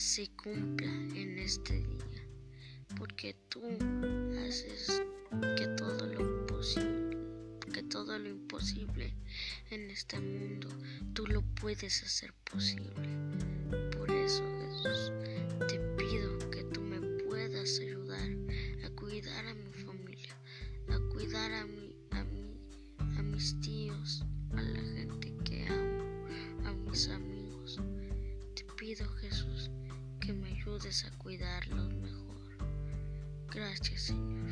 se cumpla en este día, porque tú haces que todo lo posible, que todo lo imposible en este mundo, tú lo puedes hacer posible. Por eso, Jesús, te pido que tú me puedas ayudar a cuidar a mi familia, a cuidar a mi, a mi, a mis tíos, a la gente que amo, a mis amigos. Te pido, Jesús, ayudes a cuidarlos mejor. Gracias, Señor.